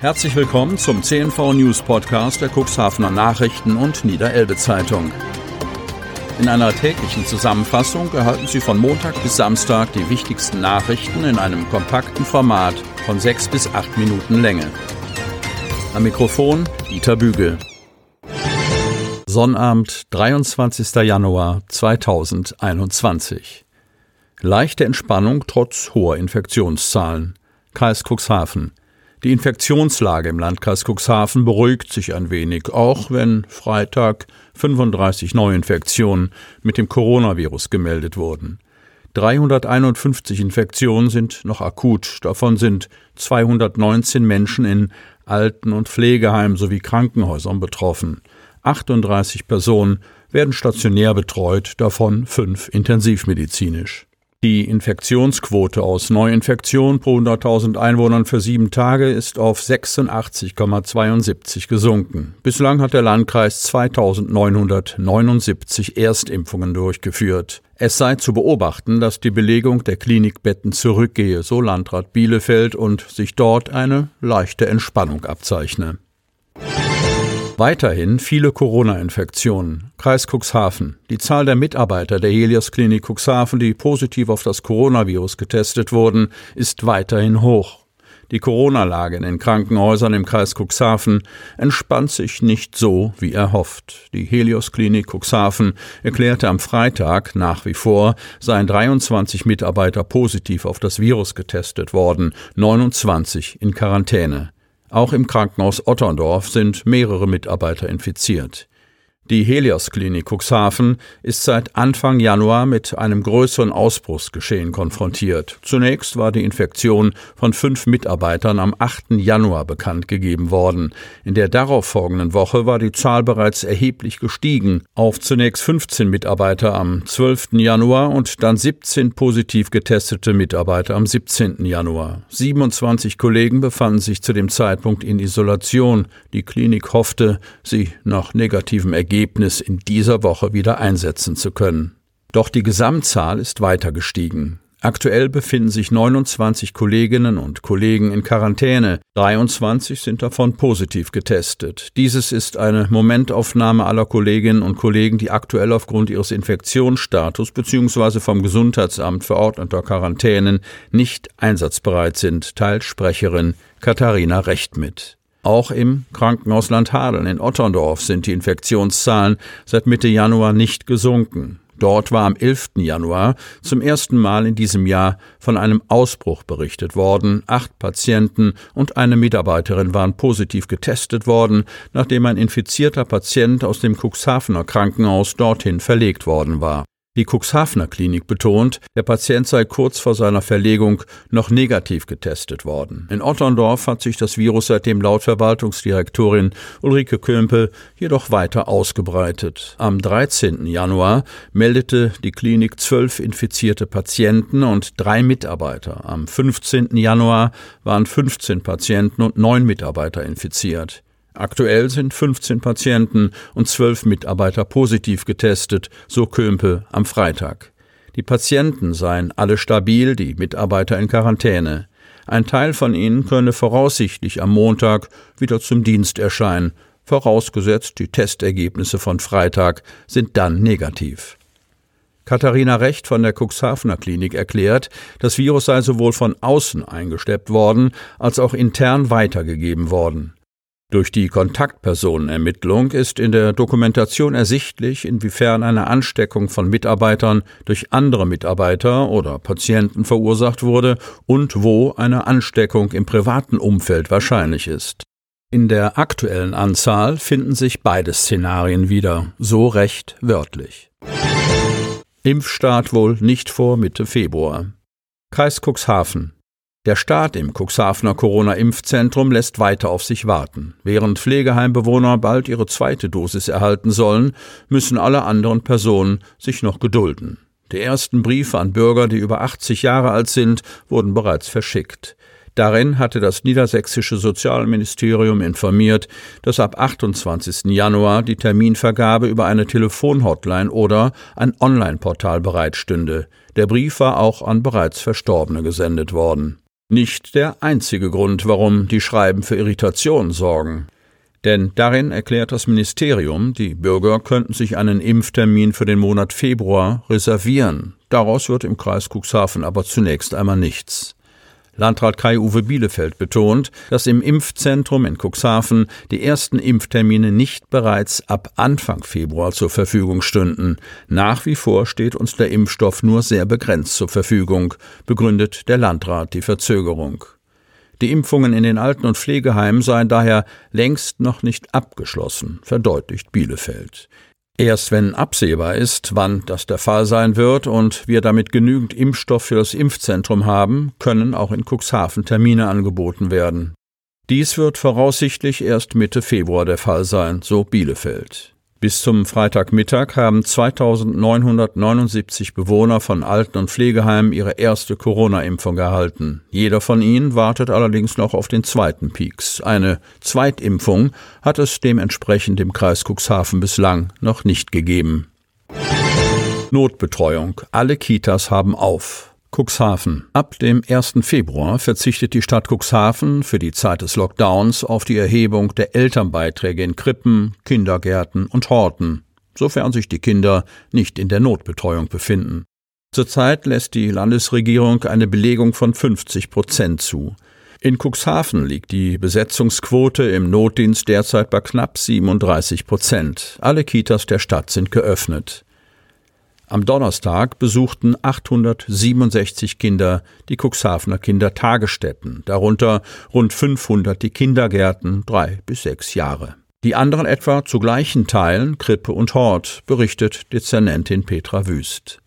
Herzlich willkommen zum CNV News Podcast der Cuxhavener Nachrichten und Niederelbe Zeitung. In einer täglichen Zusammenfassung erhalten Sie von Montag bis Samstag die wichtigsten Nachrichten in einem kompakten Format von sechs bis acht Minuten Länge. Am Mikrofon Dieter Bügel. Sonnabend, 23. Januar 2021. Leichte Entspannung trotz hoher Infektionszahlen. Kreis Cuxhaven. Die Infektionslage im Landkreis Cuxhaven beruhigt sich ein wenig, auch wenn Freitag 35 Neuinfektionen mit dem Coronavirus gemeldet wurden. 351 Infektionen sind noch akut, davon sind 219 Menschen in Alten- und Pflegeheimen sowie Krankenhäusern betroffen. 38 Personen werden stationär betreut, davon fünf intensivmedizinisch. Die Infektionsquote aus Neuinfektionen pro 100.000 Einwohnern für sieben Tage ist auf 86,72 gesunken. Bislang hat der Landkreis 2979 Erstimpfungen durchgeführt. Es sei zu beobachten, dass die Belegung der Klinikbetten zurückgehe, so Landrat Bielefeld, und sich dort eine leichte Entspannung abzeichne. Weiterhin viele Corona-Infektionen. Kreis Cuxhaven. Die Zahl der Mitarbeiter der Helios Klinik Cuxhaven, die positiv auf das Coronavirus getestet wurden, ist weiterhin hoch. Die Corona-Lage in den Krankenhäusern im Kreis Cuxhaven entspannt sich nicht so, wie erhofft. Die Helios Klinik Cuxhaven erklärte am Freitag, nach wie vor seien 23 Mitarbeiter positiv auf das Virus getestet worden, 29 in Quarantäne. Auch im Krankenhaus Otterndorf sind mehrere Mitarbeiter infiziert. Die Helios Klinik Cuxhaven ist seit Anfang Januar mit einem größeren Ausbruchsgeschehen konfrontiert. Zunächst war die Infektion von fünf Mitarbeitern am 8. Januar bekannt gegeben worden. In der darauffolgenden Woche war die Zahl bereits erheblich gestiegen auf zunächst 15 Mitarbeiter am 12. Januar und dann 17 positiv getestete Mitarbeiter am 17. Januar. 27 Kollegen befanden sich zu dem Zeitpunkt in Isolation. Die Klinik hoffte, sie nach negativem Ergebnis Ergebnis in dieser Woche wieder einsetzen zu können. Doch die Gesamtzahl ist weiter gestiegen. Aktuell befinden sich 29 Kolleginnen und Kollegen in Quarantäne, 23 sind davon positiv getestet. Dieses ist eine Momentaufnahme aller Kolleginnen und Kollegen, die aktuell aufgrund ihres Infektionsstatus bzw. vom Gesundheitsamt verordneter Quarantänen nicht einsatzbereit sind, teilt Sprecherin Katharina Recht mit. Auch im Krankenhaus Landhadeln in Otterndorf sind die Infektionszahlen seit Mitte Januar nicht gesunken. Dort war am 11. Januar zum ersten Mal in diesem Jahr von einem Ausbruch berichtet worden. Acht Patienten und eine Mitarbeiterin waren positiv getestet worden, nachdem ein infizierter Patient aus dem Cuxhavener Krankenhaus dorthin verlegt worden war. Die Cuxhavener Klinik betont, der Patient sei kurz vor seiner Verlegung noch negativ getestet worden. In Otterndorf hat sich das Virus seitdem laut Verwaltungsdirektorin Ulrike Kömpel jedoch weiter ausgebreitet. Am 13. Januar meldete die Klinik zwölf infizierte Patienten und drei Mitarbeiter. Am 15. Januar waren 15 Patienten und neun Mitarbeiter infiziert. Aktuell sind 15 Patienten und 12 Mitarbeiter positiv getestet, so Kömpe am Freitag. Die Patienten seien alle stabil, die Mitarbeiter in Quarantäne. Ein Teil von ihnen könne voraussichtlich am Montag wieder zum Dienst erscheinen, vorausgesetzt die Testergebnisse von Freitag sind dann negativ. Katharina Recht von der Cuxhavener Klinik erklärt, das Virus sei sowohl von außen eingesteppt worden als auch intern weitergegeben worden. Durch die Kontaktpersonenermittlung ist in der Dokumentation ersichtlich, inwiefern eine Ansteckung von Mitarbeitern durch andere Mitarbeiter oder Patienten verursacht wurde und wo eine Ansteckung im privaten Umfeld wahrscheinlich ist. In der aktuellen Anzahl finden sich beide Szenarien wieder, so recht wörtlich. Impfstart wohl nicht vor Mitte Februar. Kreis Cuxhaven der Start im Cuxhavener Corona-Impfzentrum lässt weiter auf sich warten. Während Pflegeheimbewohner bald ihre zweite Dosis erhalten sollen, müssen alle anderen Personen sich noch gedulden. Die ersten Briefe an Bürger, die über 80 Jahre alt sind, wurden bereits verschickt. Darin hatte das niedersächsische Sozialministerium informiert, dass ab 28. Januar die Terminvergabe über eine Telefonhotline oder ein Online-Portal bereitstünde. Der Brief war auch an bereits Verstorbene gesendet worden. Nicht der einzige Grund, warum die Schreiben für Irritation sorgen. Denn darin erklärt das Ministerium, die Bürger könnten sich einen Impftermin für den Monat Februar reservieren. Daraus wird im Kreis Cuxhaven aber zunächst einmal nichts. Landrat Kai-Uwe Bielefeld betont, dass im Impfzentrum in Cuxhaven die ersten Impftermine nicht bereits ab Anfang Februar zur Verfügung stünden. Nach wie vor steht uns der Impfstoff nur sehr begrenzt zur Verfügung, begründet der Landrat die Verzögerung. Die Impfungen in den Alten- und Pflegeheimen seien daher längst noch nicht abgeschlossen, verdeutlicht Bielefeld. Erst wenn absehbar ist, wann das der Fall sein wird und wir damit genügend Impfstoff für das Impfzentrum haben, können auch in Cuxhaven Termine angeboten werden. Dies wird voraussichtlich erst Mitte Februar der Fall sein, so Bielefeld. Bis zum Freitagmittag haben 2979 Bewohner von Alten- und Pflegeheimen ihre erste Corona-Impfung erhalten. Jeder von ihnen wartet allerdings noch auf den zweiten Peaks. Eine Zweitimpfung hat es dementsprechend im Kreis Cuxhaven bislang noch nicht gegeben. Notbetreuung. Alle Kitas haben auf. Cuxhaven. Ab dem 1. Februar verzichtet die Stadt Cuxhaven für die Zeit des Lockdowns auf die Erhebung der Elternbeiträge in Krippen, Kindergärten und Horten, sofern sich die Kinder nicht in der Notbetreuung befinden. Zurzeit lässt die Landesregierung eine Belegung von 50 Prozent zu. In Cuxhaven liegt die Besetzungsquote im Notdienst derzeit bei knapp 37 Prozent. Alle Kitas der Stadt sind geöffnet. Am Donnerstag besuchten 867 Kinder die Cuxhavener Kindertagesstätten, darunter rund 500 die Kindergärten drei bis sechs Jahre. Die anderen etwa zu gleichen Teilen Krippe und Hort, berichtet Dezernentin Petra Wüst.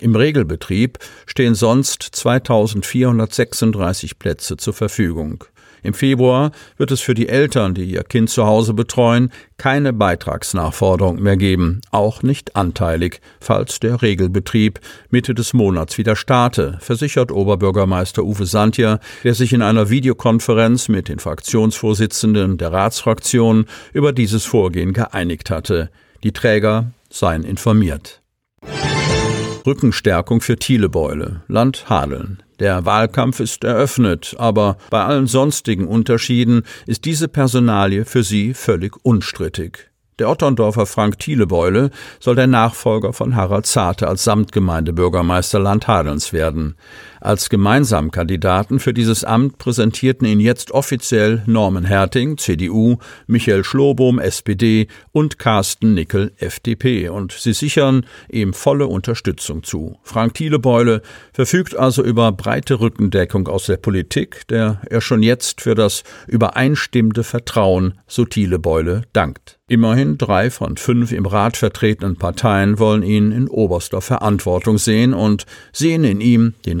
Im Regelbetrieb stehen sonst 2436 Plätze zur Verfügung. Im Februar wird es für die Eltern, die ihr Kind zu Hause betreuen, keine Beitragsnachforderung mehr geben, auch nicht anteilig, falls der Regelbetrieb Mitte des Monats wieder starte, versichert Oberbürgermeister Uwe Santja, der sich in einer Videokonferenz mit den Fraktionsvorsitzenden der Ratsfraktion über dieses Vorgehen geeinigt hatte. Die Träger seien informiert. Rückenstärkung für Thielebeule, Land Hadeln. Der Wahlkampf ist eröffnet, aber bei allen sonstigen Unterschieden ist diese Personalie für sie völlig unstrittig. Der Otterndorfer Frank Thielebeule soll der Nachfolger von Harald Zarte als Samtgemeindebürgermeister Landhadelns werden. Als Gemeinsamkandidaten für dieses Amt präsentierten ihn jetzt offiziell Norman Herting, CDU, Michael Schlobohm, SPD und Carsten Nickel, FDP. Und sie sichern ihm volle Unterstützung zu. Frank Thielebeule verfügt also über breite Rückendeckung aus der Politik, der er schon jetzt für das übereinstimmende Vertrauen, so Thielebeule, dankt. Immerhin drei von fünf im Rat vertretenen Parteien wollen ihn in oberster Verantwortung sehen und sehen in ihm den